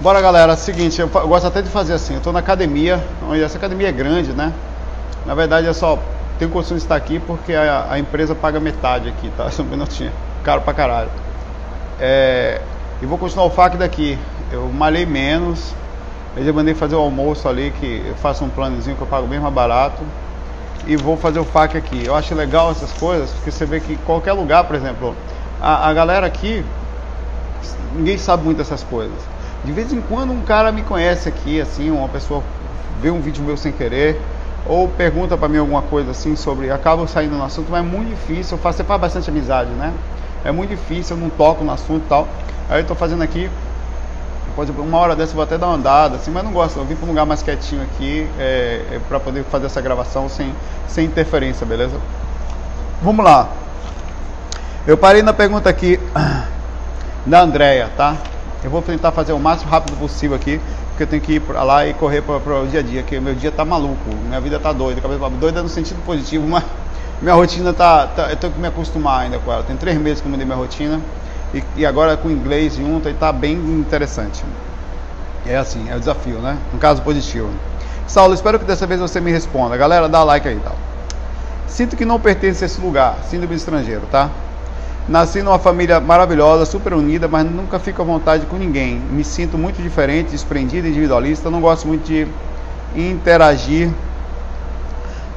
Bora galera, seguinte, eu, gosto até de fazer assim, eu estou na academia, onde essa academia é grande, né? Na verdade eu só tenho condições de estar aqui porque a, a empresa paga metade aqui, tá? Só um minutinho, caro pra caralho. É, e vou continuar o FAC daqui. Eu malhei menos, eu já mandei fazer o almoço ali, que eu faço um planozinho que eu pago bem mais barato. E vou fazer o FAC aqui. Eu acho legal essas coisas, porque você vê que qualquer lugar, por exemplo, a, a galera aqui, ninguém sabe muito dessas coisas. De vez em quando um cara me conhece aqui, assim, uma pessoa vê um vídeo meu sem querer, ou pergunta para mim alguma coisa assim sobre, acabo saindo no assunto, mas é muito difícil, eu faço, você faz bastante amizade, né? É muito difícil, eu não toco no assunto e tal. Aí eu estou fazendo aqui, pode uma hora dessa eu vou até dar uma andada, assim, mas não gosto, eu vim para um lugar mais quietinho aqui, é, é para poder fazer essa gravação sem, sem interferência, beleza? Vamos lá. Eu parei na pergunta aqui da Andrea, tá? Eu vou tentar fazer o máximo rápido possível aqui, porque eu tenho que ir para lá e correr para o dia a dia, que meu dia tá maluco, minha vida tá doida, cabeça doida no sentido positivo, mas minha rotina tá, tá, eu tenho que me acostumar ainda com ela. Tem três meses que eu mudei minha rotina e, e agora com inglês junto e tá bem interessante. É assim, é o desafio, né? Um caso positivo. Saulo, espero que dessa vez você me responda. Galera, dá like aí, tal. Tá? Sinto que não pertence a esse lugar, síndrome estrangeiro, tá? Nasci numa família maravilhosa, super unida, mas nunca fico à vontade com ninguém. Me sinto muito diferente, desprendido, individualista. Não gosto muito de interagir.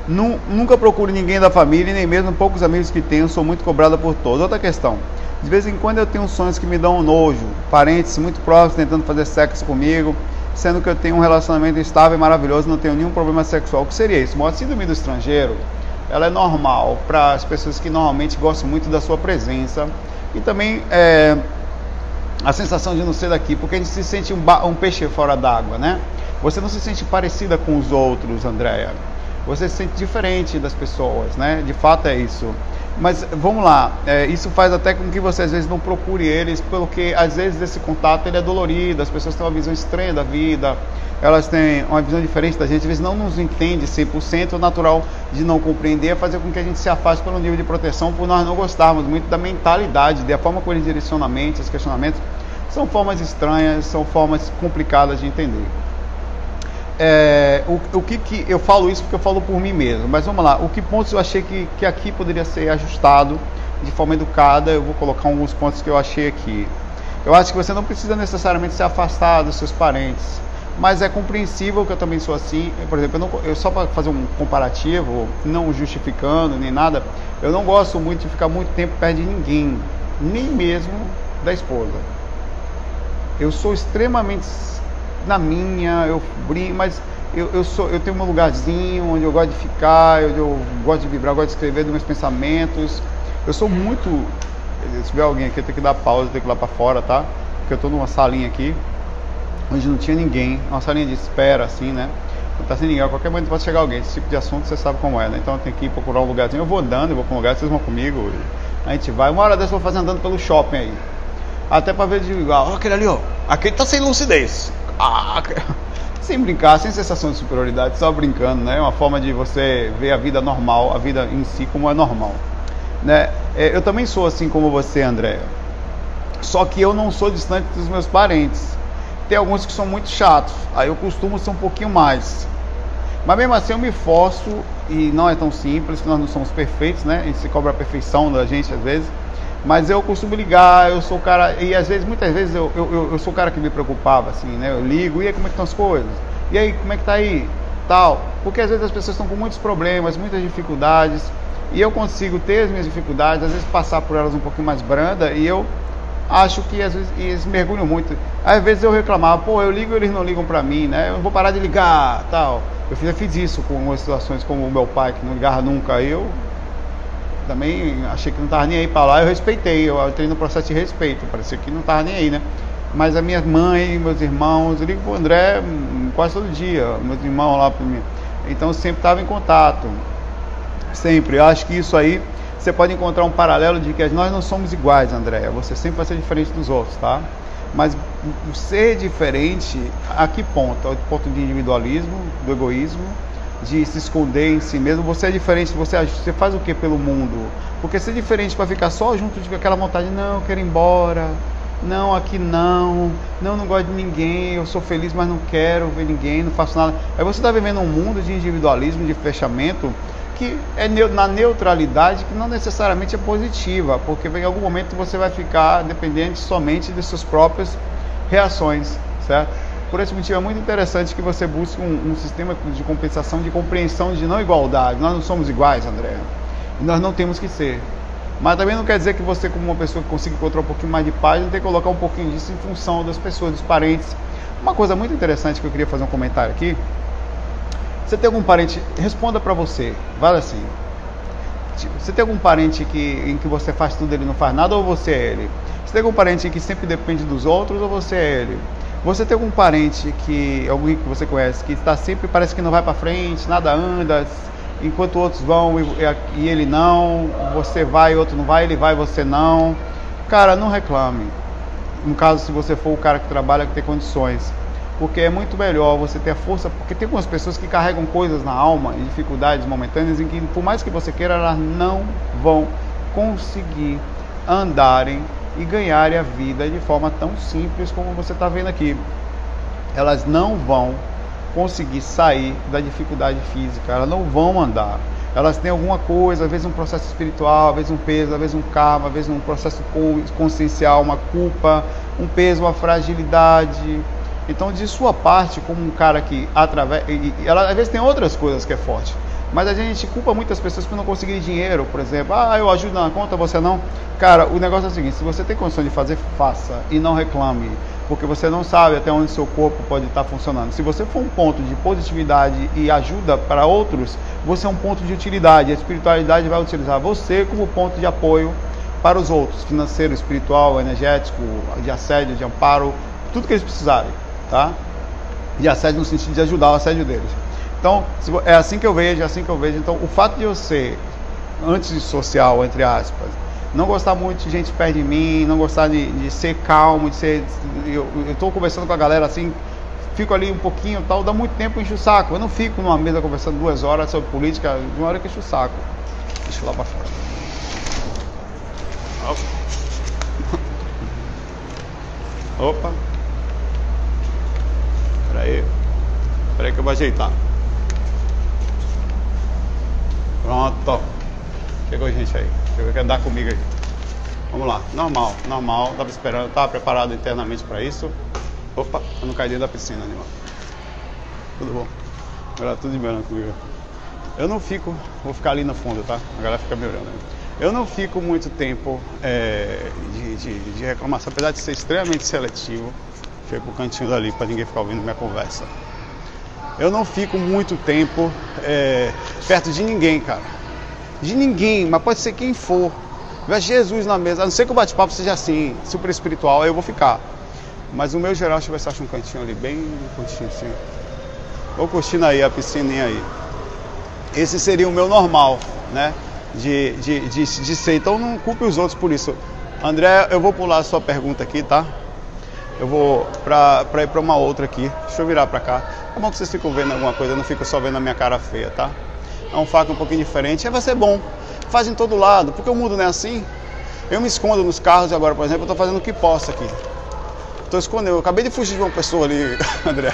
Nunca procuro ninguém da família, nem mesmo poucos amigos que tenho. Sou muito cobrada por todos. Outra questão. De vez em quando eu tenho sonhos que me dão um nojo. Parentes muito próximos tentando fazer sexo comigo, sendo que eu tenho um relacionamento estável e maravilhoso, não tenho nenhum problema sexual. O que seria isso? Uma síndrome do estrangeiro ela é normal para as pessoas que normalmente gostam muito da sua presença e também é, a sensação de não ser daqui, porque a gente se sente um, um peixe fora d'água, né? Você não se sente parecida com os outros, Andréia. Você se sente diferente das pessoas, né? De fato é isso. Mas vamos lá, é, isso faz até com que você às vezes não procure eles, pelo que às vezes esse contato ele é dolorido, as pessoas têm uma visão estranha da vida, elas têm uma visão diferente da gente, vezes não nos entende 100%, o natural de não compreender é fazer com que a gente se afaste pelo nível de proteção, por nós não gostarmos muito da mentalidade, da forma como eles direcionam a mente, os questionamentos, são formas estranhas, são formas complicadas de entender. É, o, o que, que eu falo isso porque eu falo por mim mesmo, mas vamos lá, o que pontos eu achei que, que aqui poderia ser ajustado de forma educada, eu vou colocar alguns pontos que eu achei aqui. Eu acho que você não precisa necessariamente se afastar dos seus parentes, mas é compreensível que eu também sou assim. Por exemplo, eu, não, eu só para fazer um comparativo, não justificando nem nada, eu não gosto muito de ficar muito tempo perto de ninguém, nem mesmo da esposa. Eu sou extremamente na minha, eu brinco, mas eu, eu, sou, eu tenho um lugarzinho onde eu gosto de ficar, eu, eu gosto de vibrar, gosto de escrever dos meus pensamentos. Eu sou muito. Se tiver alguém aqui, eu tenho que dar pausa, eu tenho que ir lá para fora, tá? Porque eu estou numa salinha aqui, onde não tinha ninguém, uma salinha de espera, assim, né? Não tá sem ninguém, a qualquer momento pode chegar alguém. Esse tipo de assunto você sabe como é, né? Então eu tenho que ir procurar um lugarzinho. Eu vou andando, eu vou para um lugar, vocês vão comigo. A gente vai. Uma hora dessa eu vou fazer andando pelo shopping aí. Até para ver de igual. Olha aquele ali, ó. Aquele tá sem lucidez. Ah, sem brincar, sem sensação de superioridade, só brincando, né? É uma forma de você ver a vida normal, a vida em si como é normal. Né? É, eu também sou assim como você, André. Só que eu não sou distante dos meus parentes. Tem alguns que são muito chatos, aí eu costumo ser um pouquinho mais. Mas mesmo assim eu me forço e não é tão simples, nós não somos perfeitos, né? A gente se cobra a perfeição da gente às vezes. Mas eu costumo ligar, eu sou o cara, e às vezes, muitas vezes eu, eu, eu sou o cara que me preocupava, assim, né? Eu ligo, e aí como é que estão as coisas? E aí, como é que tá aí? Tal. Porque às vezes as pessoas estão com muitos problemas, muitas dificuldades, e eu consigo ter as minhas dificuldades, às vezes passar por elas um pouquinho mais branda, e eu acho que às vezes eles mergulham muito. Às vezes eu reclamava, pô, eu ligo e eles não ligam pra mim, né? Eu vou parar de ligar, tal. Eu fiz, eu fiz isso com algumas situações como o meu pai, que não ligava nunca, eu também achei que não estava nem aí para lá, eu respeitei, eu entrei no processo de respeito, parecia que não estava nem aí, né? Mas a minha mãe, meus irmãos, eu ligo pro André hum, quase todo dia, meus irmãos lá para mim. Então sempre estava em contato. Sempre. Eu acho que isso aí você pode encontrar um paralelo de que nós não somos iguais, André. Você sempre vai ser diferente dos outros, tá? Mas o ser diferente, a que ponto? Ao ponto de individualismo, do egoísmo, de se esconder em si mesmo. Você é diferente, você, você faz o que pelo mundo? Porque ser diferente para ficar só junto de aquela vontade, não, eu quero ir embora, não, aqui não, não, não gosto de ninguém, eu sou feliz, mas não quero ver ninguém, não faço nada. Aí você está vivendo um mundo de individualismo, de fechamento, que é na neutralidade que não necessariamente é positiva, porque em algum momento você vai ficar dependente somente de suas próprias reações, certo? Por esse motivo é muito interessante que você busque um, um sistema de compensação, de compreensão de não igualdade. Nós não somos iguais, André. E nós não temos que ser. Mas também não quer dizer que você, como uma pessoa que consiga encontrar um pouquinho mais de paz, tem que colocar um pouquinho disso em função das pessoas, dos parentes. Uma coisa muito interessante que eu queria fazer um comentário aqui. Você tem algum parente, responda para você, vale assim. Tipo, você tem algum parente que, em que você faz tudo ele não faz nada ou você é ele? Você tem algum parente que sempre depende dos outros ou você é ele? Você tem algum parente que, alguém que você conhece, que está sempre, parece que não vai para frente, nada anda, enquanto outros vão e, e ele não, você vai, outro não vai, ele vai, você não. Cara, não reclame. No caso, se você for o cara que trabalha, que tem condições. Porque é muito melhor você ter a força, porque tem algumas pessoas que carregam coisas na alma e dificuldades momentâneas em que, por mais que você queira, elas não vão conseguir andarem e ganharem a vida de forma tão simples como você está vendo aqui. Elas não vão conseguir sair da dificuldade física, elas não vão andar. Elas têm alguma coisa, às vezes um processo espiritual, às vezes um peso, às vezes um karma, às vezes um processo consciencial, uma culpa, um peso, uma fragilidade. Então, de sua parte, como um cara que através. Ela às vezes tem outras coisas que é forte. Mas a gente culpa muitas pessoas por não conseguir dinheiro, por exemplo. Ah, eu ajudo na conta, você não. Cara, o negócio é o seguinte: se você tem condição de fazer, faça e não reclame porque você não sabe até onde seu corpo pode estar funcionando. Se você for um ponto de positividade e ajuda para outros, você é um ponto de utilidade. A espiritualidade vai utilizar você como ponto de apoio para os outros, financeiro, espiritual, energético, de assédio, de amparo, tudo que eles precisarem, tá? De assédio no sentido de ajudar o assédio deles. Então, é assim que eu vejo, é assim que eu vejo. Então, o fato de eu ser antes social, entre aspas, não gostar muito de gente perto de mim, não gostar de, de ser calmo, de ser. Eu estou conversando com a galera assim, fico ali um pouquinho tal, dá muito tempo enche o saco. Eu não fico numa mesa conversando duas horas sobre política, de uma hora que enche o saco. Deixa eu lá para fora. Opa. Pera aí. Pera aí que eu vou ajeitar. Pronto. Chegou gente aí. Chegou quer andar comigo aí. Vamos lá. Normal, normal. Tava esperando, tava preparado internamente para isso. Opa, eu não caí dentro da piscina, animal. Tudo bom? Agora tudo de branco comigo. Eu não fico, vou ficar ali no fundo, tá? A galera fica me olhando. Eu não fico muito tempo é, de, de, de, reclamação, apesar de ser extremamente seletivo. Fico pro cantinho dali para ninguém ficar ouvindo minha conversa. Eu não fico muito tempo é, perto de ninguém, cara de ninguém, mas pode ser quem for. Tiver Jesus na mesa, a não ser que o bate-papo seja assim, super espiritual, aí eu vou ficar. Mas o meu geral, deixa eu ver se acha um cantinho ali, bem curtinho assim. Vou curtindo aí a piscininha aí. Esse seria o meu normal, né? De, de, de, de ser. Então não culpe os outros por isso. André, eu vou pular a sua pergunta aqui, tá? Eu vou pra ir pra uma outra aqui. Deixa eu virar pra cá. É bom que vocês ficam vendo alguma coisa, eu não fico só vendo a minha cara feia, tá? É um faca um pouquinho diferente, aí vai ser bom. Faz em todo lado, porque o mundo não é assim. Eu me escondo nos carros agora, por exemplo, eu estou fazendo o que posso aqui. Estou escondendo, eu acabei de fugir de uma pessoa ali, André.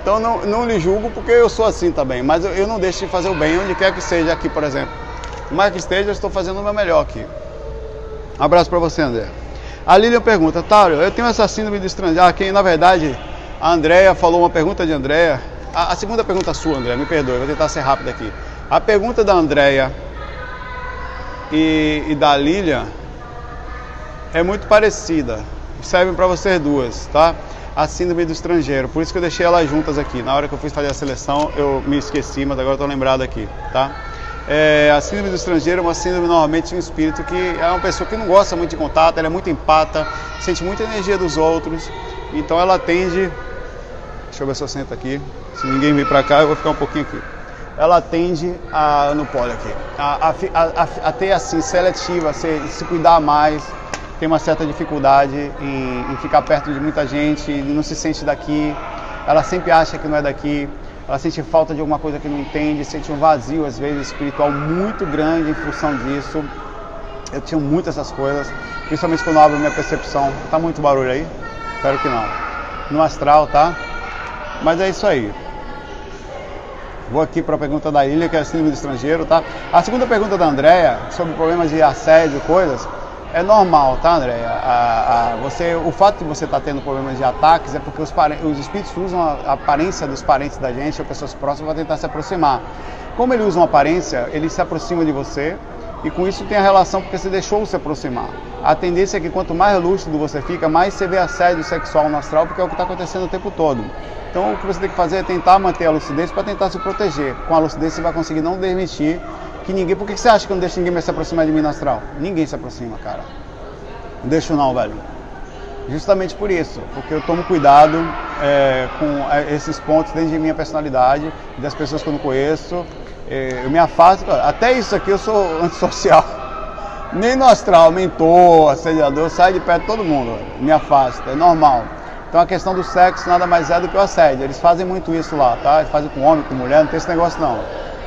Então não, não lhe julgo porque eu sou assim também, mas eu, eu não deixo de fazer o bem onde quer que seja aqui, por exemplo. Mais que esteja, eu estou fazendo o meu melhor aqui. Um abraço para você, André. A Lilian pergunta, Tário, eu tenho essa síndrome de estrangeiro. Ah, quem na verdade a Andréia falou uma pergunta de Andréia. A, a, segunda pergunta é sua, André, me perdoe, vou tentar ser rápido aqui. A pergunta da Andréia e, e, da Lilian é muito parecida. Servem para vocês duas, tá? A síndrome do estrangeiro. Por isso que eu deixei elas juntas aqui. Na hora que eu fui fazer a seleção, eu me esqueci, mas agora estou lembrado aqui, tá? É, a síndrome do estrangeiro é uma síndrome normalmente de um espírito que é uma pessoa que não gosta muito de contato, ela é muito empata, sente muita energia dos outros, então ela tende. Deixa eu ver se eu sento aqui. Se ninguém vir para cá, eu vou ficar um pouquinho aqui ela tende a, no polo aqui, a, a, a, ter assim, seletiva, se, se cuidar mais, tem uma certa dificuldade em, em, ficar perto de muita gente, não se sente daqui, ela sempre acha que não é daqui, ela sente falta de alguma coisa que não entende, sente um vazio às vezes espiritual muito grande em função disso. Eu tinha muito essas coisas, principalmente quando abro minha percepção. Tá muito barulho aí? Espero que não. No astral, tá? Mas é isso aí. Vou aqui para a pergunta da Ilha, que é síndrome do estrangeiro, tá? A segunda pergunta da Andrea, sobre problemas de assédio, coisas, é normal, tá, Andréia? Você, o fato de você estar tá tendo problemas de ataques é porque os, os espíritos usam a, aparência dos parentes da gente ou pessoas próximas para tentar se aproximar. Como eles usam aparência, eles se aproximam de você e com isso tem a relação porque você deixou se aproximar. A tendência é que quanto mais lúcido você fica, mais você vê assédio sexual no astral, porque é o que está acontecendo o tempo todo. Então o que você tem que fazer é tentar manter a lucidez para tentar se proteger. Com a lucidez você vai conseguir não permitir que ninguém. Por que você acha que eu não deixo ninguém mais se aproximar de mim no astral? Ninguém se aproxima, cara. Não deixo não, velho. Justamente por isso, porque eu tomo cuidado é, com é, esses pontos dentro de minha personalidade, das pessoas que eu não conheço. É, eu me afasto, até isso aqui eu sou antissocial. Nem no astral, mentor, assediador, eu saio de perto de todo mundo, me afasto, é normal. Então a questão do sexo nada mais é do que o assédio. Eles fazem muito isso lá, tá? Eles fazem com homem, com mulher, não tem esse negócio não.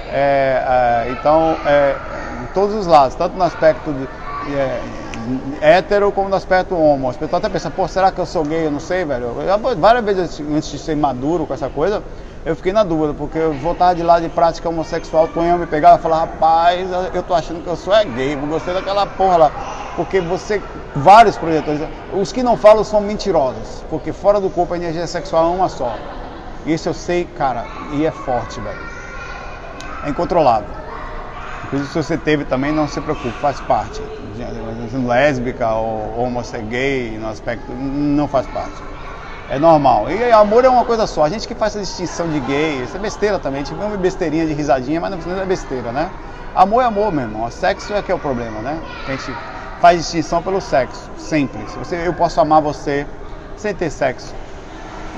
É, é, então, é, em todos os lados, tanto no aspecto de, é, hétero como no aspecto homo. As pessoas até pensam, pô, será que eu sou gay? Eu não sei, velho. Eu, várias vezes antes de ser maduro com essa coisa, eu fiquei na dúvida, porque eu voltava de lá de prática homossexual, o me pegava e falava, rapaz, eu tô achando que eu sou é gay, eu gostei daquela porra lá. Porque você, vários projetores, os que não falam são mentirosos, porque fora do corpo a energia sexual é uma só. Isso eu sei, cara, e é forte, velho é incontrolável. Se você teve também, não se preocupe, faz parte. Lésbica ou homossexual gay, no aspecto, não faz parte. É normal. E amor é uma coisa só. A gente que faz essa distinção de gay, isso é besteira também. A gente vê uma besteirinha de risadinha, mas não é besteira, né? Amor é amor, meu irmão. Sexo é que é o problema, né? A gente faz distinção pelo sexo, sempre. Você, eu posso amar você sem ter sexo.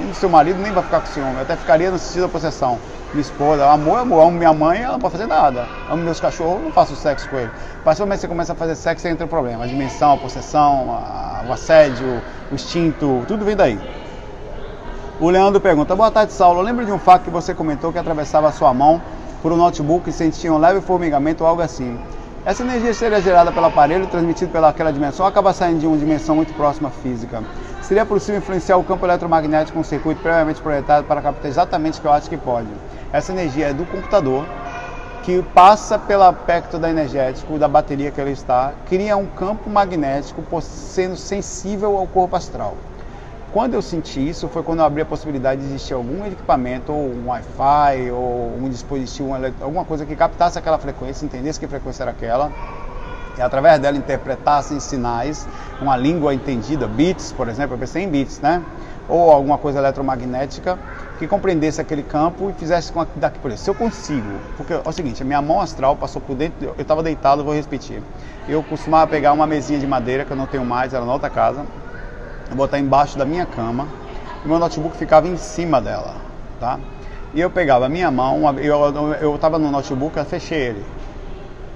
E seu marido nem vai ficar com ciúme. Eu até ficaria no sentido da possessão minha esposa, amor, amor, amo minha mãe, ela não pode fazer nada. Amo meus cachorros, não faço sexo com ele. Mas quando você começa a fazer sexo, entra o problema. A dimensão, a possessão, a, o assédio, o instinto, tudo vem daí. O Leandro pergunta: Boa tarde, Saulo. Lembra de um fato que você comentou que atravessava a sua mão por um notebook e sentia um leve formigamento ou algo assim? Essa energia seria gerada pelo aparelho, transmitida pelaquela dimensão, acaba saindo de uma dimensão muito próxima física? Seria possível influenciar o campo eletromagnético com um circuito previamente projetado para captar exatamente o que eu acho que pode? Essa energia é do computador, que passa pelo aspecto da energético, da bateria que ele está, cria um campo magnético sendo sensível ao corpo astral. Quando eu senti isso foi quando eu abri a possibilidade de existir algum equipamento, ou um Wi-Fi, ou um dispositivo, alguma coisa que captasse aquela frequência, entendesse que frequência era aquela, e através dela interpretasse em sinais uma língua entendida, bits, por exemplo, eu pensei em bits, né? Ou alguma coisa eletromagnética que compreendesse aquele campo e fizesse com daqui por isso. Se eu consigo, porque é o seguinte, a minha mão astral passou por dentro, eu estava deitado, vou repetir. Eu costumava pegar uma mesinha de madeira que eu não tenho mais, era na outra casa, botar embaixo da minha cama, e meu notebook ficava em cima dela, tá? E eu pegava a minha mão, eu estava no notebook, eu fechei ele.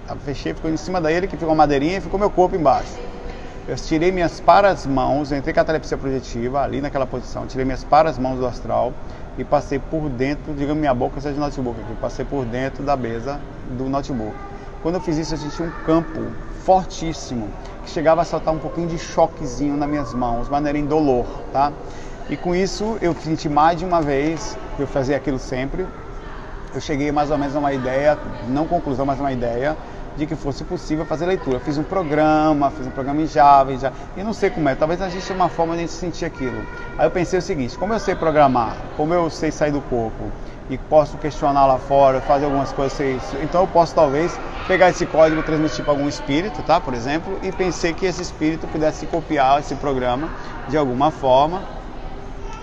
Eu fechei, ficou em cima dele, que ficou uma madeirinha e ficou meu corpo embaixo. Eu tirei minhas paras mãos, entrei com a catalepsia projetiva ali naquela posição, tirei minhas paras mãos do astral e passei por dentro, digamos minha boca seja de notebook aqui, passei por dentro da mesa do notebook. Quando eu fiz isso, eu senti um campo fortíssimo que chegava a soltar um pouquinho de choquezinho nas minhas mãos, maneira indolor, tá? E com isso eu senti mais de uma vez, eu fazia aquilo sempre, eu cheguei mais ou menos a uma ideia, não conclusão, mas uma ideia de que fosse possível fazer leitura. fiz um programa, fiz um programa em Java, e não sei como é, talvez a gente uma forma de a gente sentir aquilo. Aí eu pensei o seguinte, como eu sei programar, como eu sei sair do corpo e posso questionar lá fora, fazer algumas coisas, então eu posso talvez pegar esse código e transmitir para algum espírito, tá? Por exemplo, e pensei que esse espírito pudesse copiar esse programa de alguma forma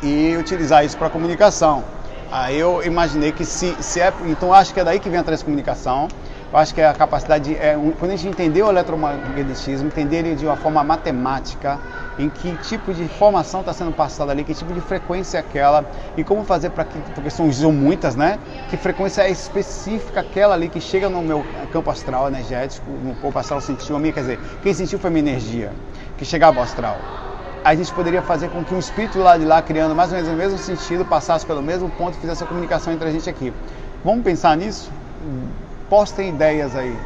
e utilizar isso para comunicação. Aí eu imaginei que se, se é, então acho que é daí que vem a transcomunicação eu acho que a capacidade, é, quando a gente entender o eletromagnetismo, entender ele de uma forma matemática, em que tipo de informação está sendo passada ali, que tipo de frequência é aquela e como fazer para que, porque são, são muitas, né? Que frequência é específica aquela ali que chega no meu campo astral energético, no corpo astral sentiu a minha, quer dizer, quem sentiu foi a minha energia, que chegava ao astral. A gente poderia fazer com que um espírito lá de lá, criando mais ou menos o mesmo sentido, passasse pelo mesmo ponto e fizesse a comunicação entre a gente aqui. Vamos pensar nisso? Postem ideias aí.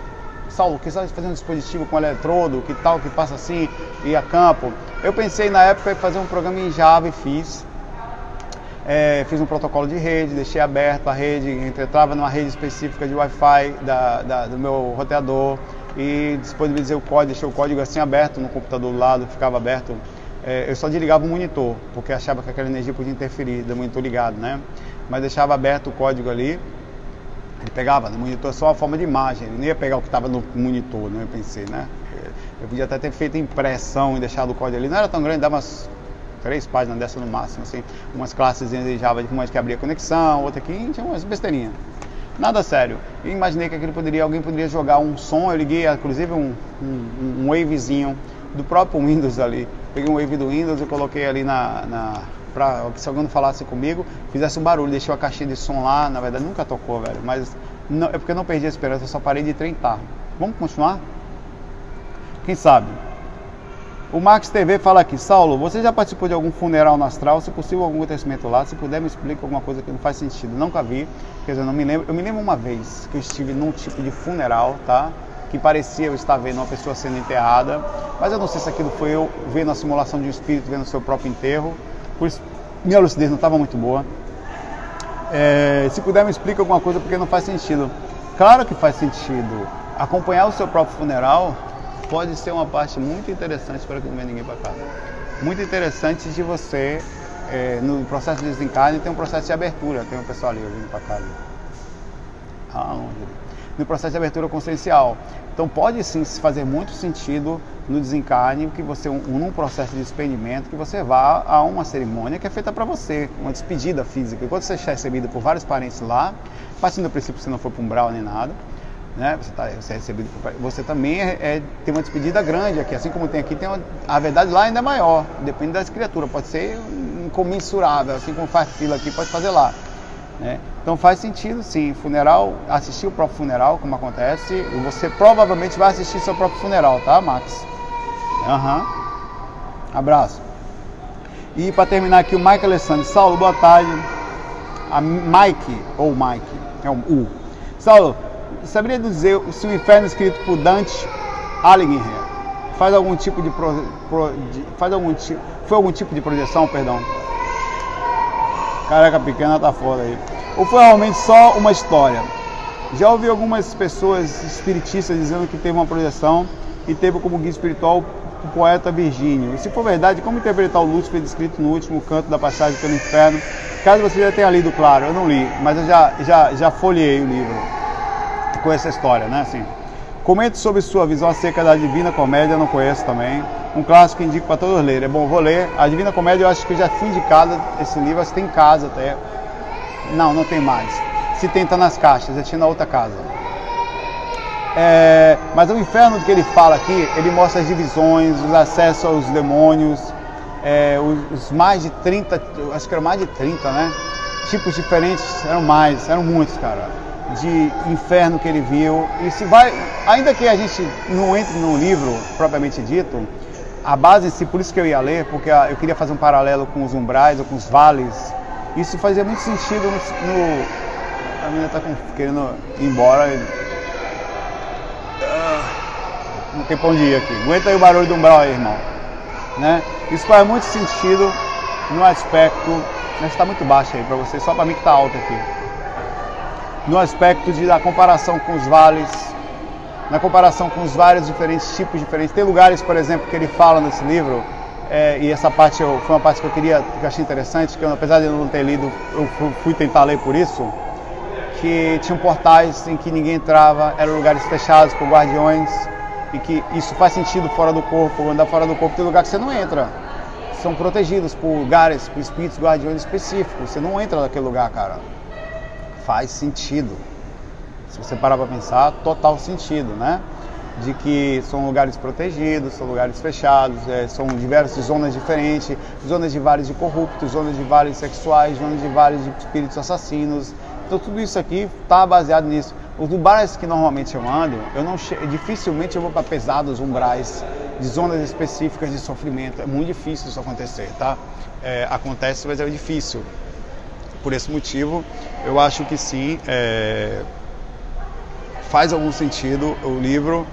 Saulo, que sabe fazer um dispositivo com eletrodo, que tal, que passa assim, e a campo. Eu pensei na época em fazer um programa em Java e fiz. É, fiz um protocolo de rede, deixei aberto a rede, entrava numa rede específica de Wi-Fi da, da, do meu roteador e disponibilizei o código, deixei o código assim aberto no computador do lado, ficava aberto. É, eu só desligava o monitor, porque achava que aquela energia podia interferir do monitor ligado, né? Mas deixava aberto o código ali, ele pegava no monitor só a forma de imagem, ele não ia pegar o que estava no monitor, né? Eu pensei, né? Eu podia até ter feito impressão e deixado o código ali, não era tão grande, dava umas três páginas dessa no máximo, assim, umas classes de Java de como que abria conexão, outra aqui, tinha umas besteirinhas. Nada sério. Eu imaginei que aquilo poderia, alguém poderia jogar um som, eu liguei inclusive um, um, um wavezinho do próprio Windows ali. Peguei um wave do Windows e coloquei ali na, na que se alguém falasse comigo, fizesse um barulho, deixei a caixinha de som lá, na verdade nunca tocou, velho, mas não, é porque eu não perdi a esperança, eu só parei de tentar. Vamos continuar? Quem sabe? O Max TV fala aqui, Saulo, você já participou de algum funeral no astral? Se possível, algum acontecimento lá? Se puder, me explica alguma coisa que não faz sentido. Nunca vi, quer dizer, não me lembro. Eu me lembro uma vez que eu estive num tipo de funeral, tá? Que parecia eu estar vendo uma pessoa sendo enterrada, mas eu não sei se aquilo foi eu vendo a simulação de um espírito vendo o seu próprio enterro. Por isso, minha lucidez não estava muito boa. É, se puder, me explica alguma coisa porque não faz sentido. Claro que faz sentido. Acompanhar o seu próprio funeral pode ser uma parte muito interessante para que não venha ninguém para casa. Muito interessante de você, é, no processo de desencarne, tem um processo de abertura. Tem um pessoal ali vindo para casa. Ah, longe. No processo de abertura consciencial. Então pode sim fazer muito sentido no desencarne que você um, num processo de despedimento que você vá a uma cerimônia que é feita para você, uma despedida física. Enquanto você é recebido por vários parentes lá, partindo do princípio que você não foi para um brau nem nada, né? Você, tá, você é recebido, você também é, é, tem uma despedida grande aqui, assim como tem aqui, tem uma, a verdade lá ainda é maior, depende das criaturas, pode ser incomensurável, assim como faz fila aqui, pode fazer lá. Né? Então faz sentido sim, funeral, assistir o próprio funeral, como acontece, você provavelmente vai assistir seu próprio funeral, tá, Max? Aham. Uhum. Abraço. E para terminar aqui, o Mike Alessandro. Saulo, boa tarde. A Mike, ou Mike, é um U. Saulo, saberia dizer se o inferno escrito por Dante Alighieri faz algum tipo de, pro, pro, de, faz algum tipo foi algum tipo de projeção, perdão? Careca pequena tá fora aí. Ou foi realmente só uma história? Já ouvi algumas pessoas espiritistas dizendo que teve uma projeção e teve como guia espiritual o poeta Virgínio. E se for verdade, como interpretar o Lúcifer descrito no último canto da passagem pelo inferno? Caso você já tenha lido, claro, eu não li, mas eu já, já, já folhei o livro com essa história, né? Assim, comente sobre sua visão acerca da Divina Comédia, não conheço também. Um clássico que indico para todos lerem. É bom, vou ler. A Divina Comédia eu acho que já fui indicado esse livro, acho que tem em casa até. Não, não tem mais. Se tenta nas caixas, eu tinha na outra casa. É, mas o inferno que ele fala aqui, ele mostra as divisões, os acessos aos demônios, é, os, os, mais de 30, acho que eram mais de 30, né? Tipos diferentes, eram mais, eram muitos, cara de inferno que ele viu. E se vai, ainda que a gente não entre no livro propriamente dito, a base si, por isso que eu ia ler, porque eu queria fazer um paralelo com os umbrais ou com os vales. Isso fazia muito sentido no. no a menina está querendo ir embora. Ah, não tem pão de ir aqui. Aguenta aí o barulho do umbral aí, irmão. Né? Isso faz muito sentido no aspecto. Mas está muito baixo aí para você, só para mim que está alto aqui no aspecto de, da comparação com os vales, na comparação com os vários diferentes tipos diferentes. Tem lugares, por exemplo, que ele fala nesse livro, é, e essa parte eu, foi uma parte que eu queria, que eu achei interessante, que eu, apesar de eu não ter lido, eu fui tentar ler por isso, que tinham portais em que ninguém entrava, eram lugares fechados por guardiões, e que isso faz sentido fora do corpo, andar fora do corpo tem lugar que você não entra. São protegidos por lugares, por espíritos guardiões específicos. Você não entra naquele lugar, cara faz sentido. Se você parar para pensar, total sentido, né? De que são lugares protegidos, são lugares fechados, é, são diversas zonas diferentes, zonas de vales de corruptos, zonas de vales sexuais, zonas de vales de espíritos assassinos. Então tudo isso aqui está baseado nisso. Os lugares que normalmente eu ando, eu não dificilmente eu vou para pesados umbrais de zonas específicas de sofrimento. É muito difícil isso acontecer, tá? É, acontece, mas é difícil por esse motivo, eu acho que sim, é, faz algum sentido o livro.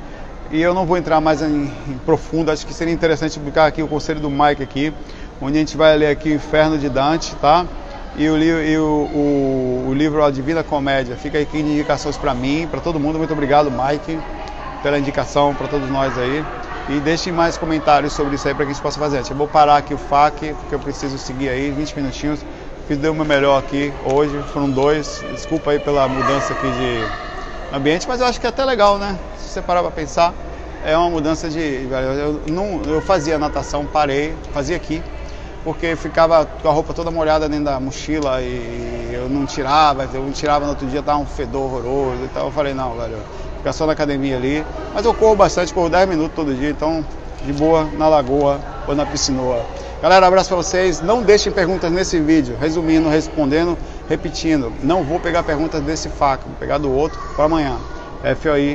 E eu não vou entrar mais em, em profundo, acho que seria interessante publicar aqui o conselho do Mike aqui, onde a gente vai ler aqui o Inferno de Dante, tá? E o, e o, o, o livro A Divina Comédia. Fica aqui indicações para mim, para todo mundo. Muito obrigado, Mike, pela indicação para todos nós aí. E deixem mais comentários sobre isso aí para que a gente possa fazer. Eu vou parar aqui o FAQ, porque eu preciso seguir aí 20 minutinhos. Fiz o meu melhor aqui hoje, foram dois. Desculpa aí pela mudança aqui de ambiente, mas eu acho que é até legal, né? Se você parar para pensar, é uma mudança de. Eu, não, eu fazia natação, parei, fazia aqui, porque ficava com a roupa toda molhada dentro da mochila e eu não tirava, eu não tirava no outro dia, tava um fedor horroroso. Então eu falei, não, velho, ficar só na academia ali. Mas eu corro bastante, corro 10 minutos todo dia, então de boa na lagoa ou na piscinoa. Galera, abraço para vocês. Não deixem perguntas nesse vídeo. Resumindo, respondendo, repetindo. Não vou pegar perguntas desse faco, vou pegar do outro para amanhã. FOI